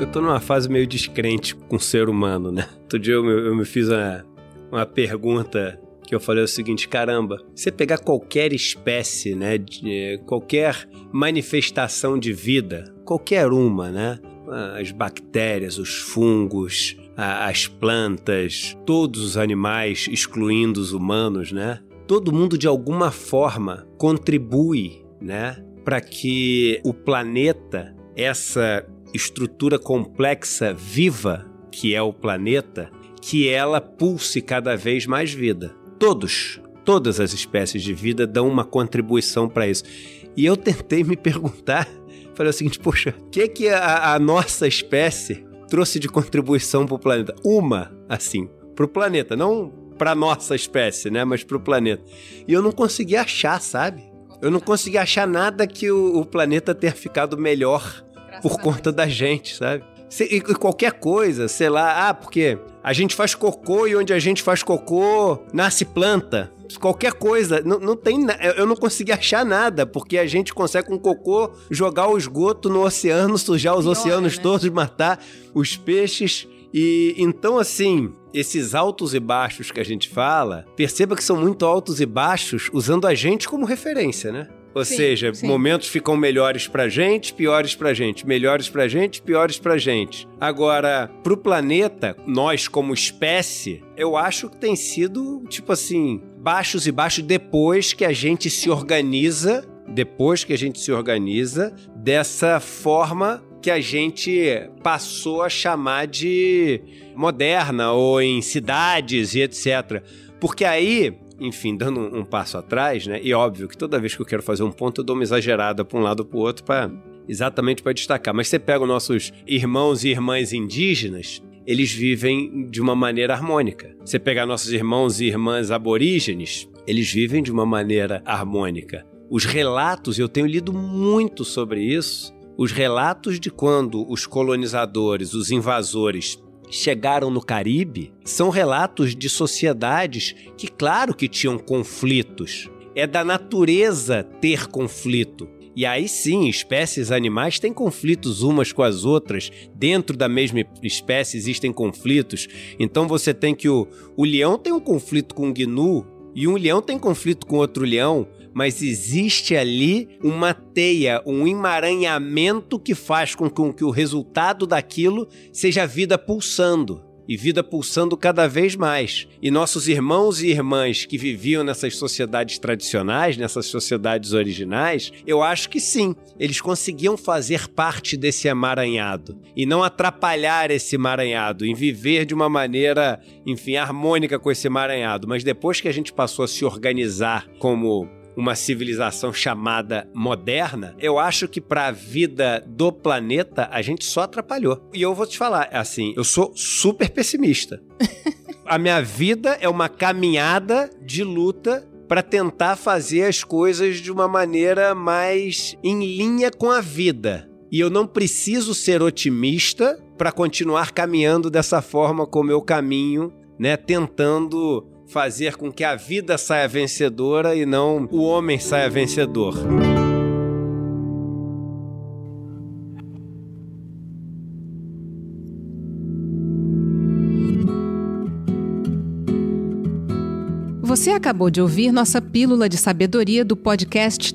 eu tô numa fase meio descrente com o ser humano, né? Outro dia eu, eu me fiz uma, uma pergunta que eu falei o seguinte, caramba, você pegar qualquer espécie, né, de, qualquer manifestação de vida, qualquer uma, né, as bactérias, os fungos, as plantas, todos os animais, excluindo os humanos, né, todo mundo de alguma forma contribui, né, para que o planeta, essa estrutura complexa viva que é o planeta, que ela pulse cada vez mais vida. Todos, todas as espécies de vida dão uma contribuição para isso. E eu tentei me perguntar, falei o seguinte, poxa, o que que a, a nossa espécie trouxe de contribuição para o planeta? Uma, assim, para o planeta, não para nossa espécie, né, mas para o planeta. E eu não consegui achar, sabe? Eu não consegui achar nada que o, o planeta tenha ficado melhor por conta da gente, sabe? e qualquer coisa, sei lá, ah, porque a gente faz cocô e onde a gente faz cocô nasce planta. Qualquer coisa, não, não tem. Eu não consegui achar nada, porque a gente consegue com cocô jogar o esgoto no oceano, sujar os Pior, oceanos né? todos, matar os peixes. E então, assim, esses altos e baixos que a gente fala, perceba que são muito altos e baixos usando a gente como referência, né? Ou sim, seja, sim. momentos ficam melhores pra gente, piores pra gente, melhores pra gente, piores pra gente. Agora, pro planeta, nós como espécie, eu acho que tem sido, tipo assim, baixos e baixos depois que a gente se organiza, depois que a gente se organiza dessa forma que a gente passou a chamar de moderna ou em cidades e etc. Porque aí enfim, dando um, um, passo atrás, né? E óbvio que toda vez que eu quero fazer um ponto, eu dou uma exagerada para um lado ou para o outro para exatamente para destacar. Mas você pega os nossos irmãos e irmãs indígenas, eles vivem de uma maneira harmônica. Você pegar nossos irmãos e irmãs aborígenes, eles vivem de uma maneira harmônica. Os relatos, eu tenho lido muito sobre isso, os relatos de quando os colonizadores, os invasores, chegaram no Caribe são relatos de sociedades que, claro, que tinham conflitos. É da natureza ter conflito. E aí sim, espécies animais têm conflitos umas com as outras. Dentro da mesma espécie existem conflitos. Então você tem que o, o leão tem um conflito com o gnu e um leão tem conflito com outro leão mas existe ali uma teia, um emaranhamento que faz com que o resultado daquilo seja a vida pulsando e vida pulsando cada vez mais. E nossos irmãos e irmãs que viviam nessas sociedades tradicionais, nessas sociedades originais, eu acho que sim, eles conseguiam fazer parte desse emaranhado e não atrapalhar esse emaranhado, em viver de uma maneira, enfim, harmônica com esse emaranhado. Mas depois que a gente passou a se organizar como uma civilização chamada moderna, eu acho que para a vida do planeta a gente só atrapalhou. E eu vou te falar, assim, eu sou super pessimista. a minha vida é uma caminhada de luta para tentar fazer as coisas de uma maneira mais em linha com a vida. E eu não preciso ser otimista para continuar caminhando dessa forma como eu caminho, né, tentando fazer com que a vida saia vencedora e não o homem saia vencedor. Você acabou de ouvir nossa pílula de sabedoria do podcast